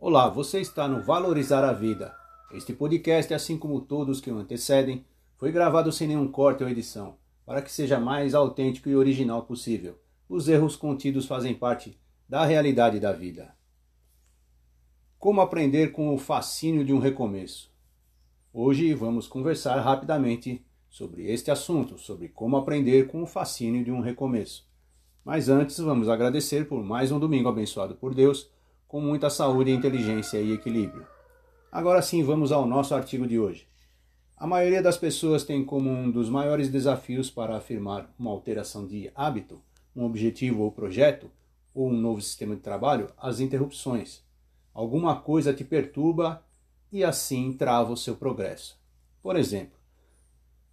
Olá, você está no Valorizar a Vida. Este podcast, assim como todos que o antecedem, foi gravado sem nenhum corte ou edição, para que seja mais autêntico e original possível. Os erros contidos fazem parte da realidade da vida. Como aprender com o fascínio de um recomeço? Hoje vamos conversar rapidamente sobre este assunto, sobre como aprender com o fascínio de um recomeço. Mas antes, vamos agradecer por mais um domingo abençoado por Deus com muita saúde, inteligência e equilíbrio. Agora sim, vamos ao nosso artigo de hoje. A maioria das pessoas tem como um dos maiores desafios para afirmar uma alteração de hábito, um objetivo ou projeto, ou um novo sistema de trabalho, as interrupções. Alguma coisa te perturba e assim trava o seu progresso. Por exemplo,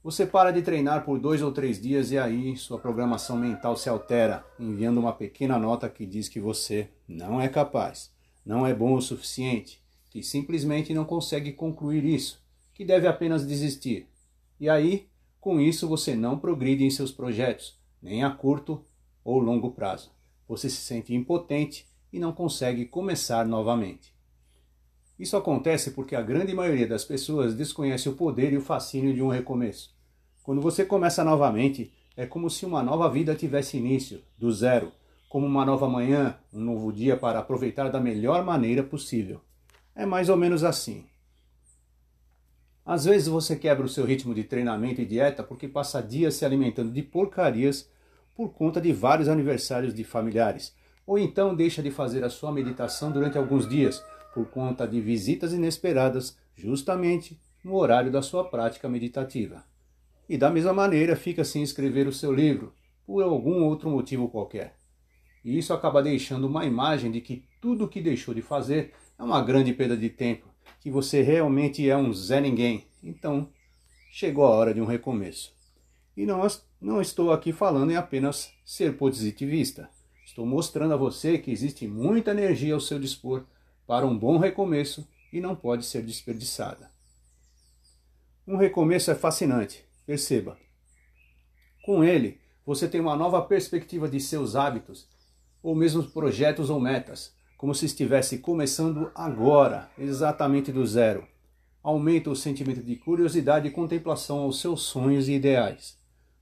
você para de treinar por dois ou três dias e aí sua programação mental se altera, enviando uma pequena nota que diz que você não é capaz, não é bom o suficiente, que simplesmente não consegue concluir isso, que deve apenas desistir. E aí, com isso, você não progride em seus projetos, nem a curto ou longo prazo. Você se sente impotente e não consegue começar novamente. Isso acontece porque a grande maioria das pessoas desconhece o poder e o fascínio de um recomeço. Quando você começa novamente, é como se uma nova vida tivesse início, do zero, como uma nova manhã, um novo dia para aproveitar da melhor maneira possível. É mais ou menos assim. Às vezes você quebra o seu ritmo de treinamento e dieta porque passa dias se alimentando de porcarias por conta de vários aniversários de familiares, ou então deixa de fazer a sua meditação durante alguns dias por conta de visitas inesperadas, justamente no horário da sua prática meditativa. E da mesma maneira fica sem escrever o seu livro, por algum outro motivo qualquer. E isso acaba deixando uma imagem de que tudo o que deixou de fazer é uma grande perda de tempo, que você realmente é um Zé Ninguém. Então, chegou a hora de um recomeço. E não, não estou aqui falando em apenas ser positivista. Estou mostrando a você que existe muita energia ao seu dispor para um bom recomeço e não pode ser desperdiçada. Um recomeço é fascinante, Perceba. Com ele, você tem uma nova perspectiva de seus hábitos, ou mesmo projetos ou metas, como se estivesse começando agora, exatamente do zero. Aumenta o sentimento de curiosidade e contemplação aos seus sonhos e ideais.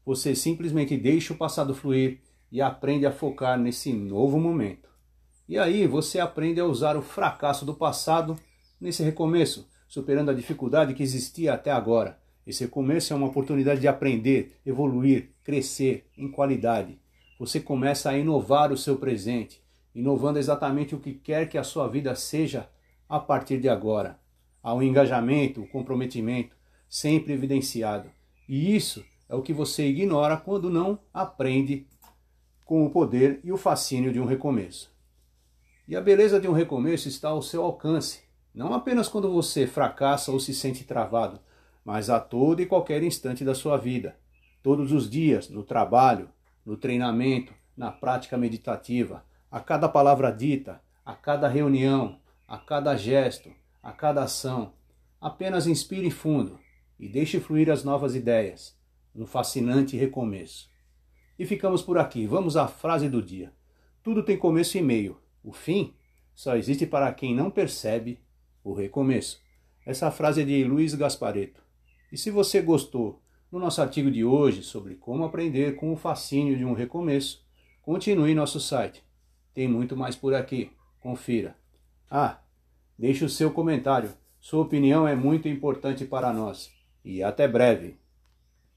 Você simplesmente deixa o passado fluir e aprende a focar nesse novo momento. E aí você aprende a usar o fracasso do passado nesse recomeço, superando a dificuldade que existia até agora esse começo é uma oportunidade de aprender, evoluir, crescer em qualidade. Você começa a inovar o seu presente, inovando exatamente o que quer que a sua vida seja a partir de agora. Há um engajamento, um comprometimento sempre evidenciado. E isso é o que você ignora quando não aprende com o poder e o fascínio de um recomeço. E a beleza de um recomeço está ao seu alcance, não apenas quando você fracassa ou se sente travado, mas a todo e qualquer instante da sua vida, todos os dias, no trabalho, no treinamento, na prática meditativa, a cada palavra dita, a cada reunião, a cada gesto, a cada ação. Apenas inspire fundo e deixe fluir as novas ideias, um fascinante recomeço. E ficamos por aqui. Vamos à frase do dia. Tudo tem começo e meio. O fim só existe para quem não percebe o recomeço. Essa frase é de Luiz Gaspareto. E se você gostou no nosso artigo de hoje sobre como aprender com o fascínio de um recomeço, continue nosso site. Tem muito mais por aqui. Confira. Ah, deixe o seu comentário. Sua opinião é muito importante para nós. E até breve.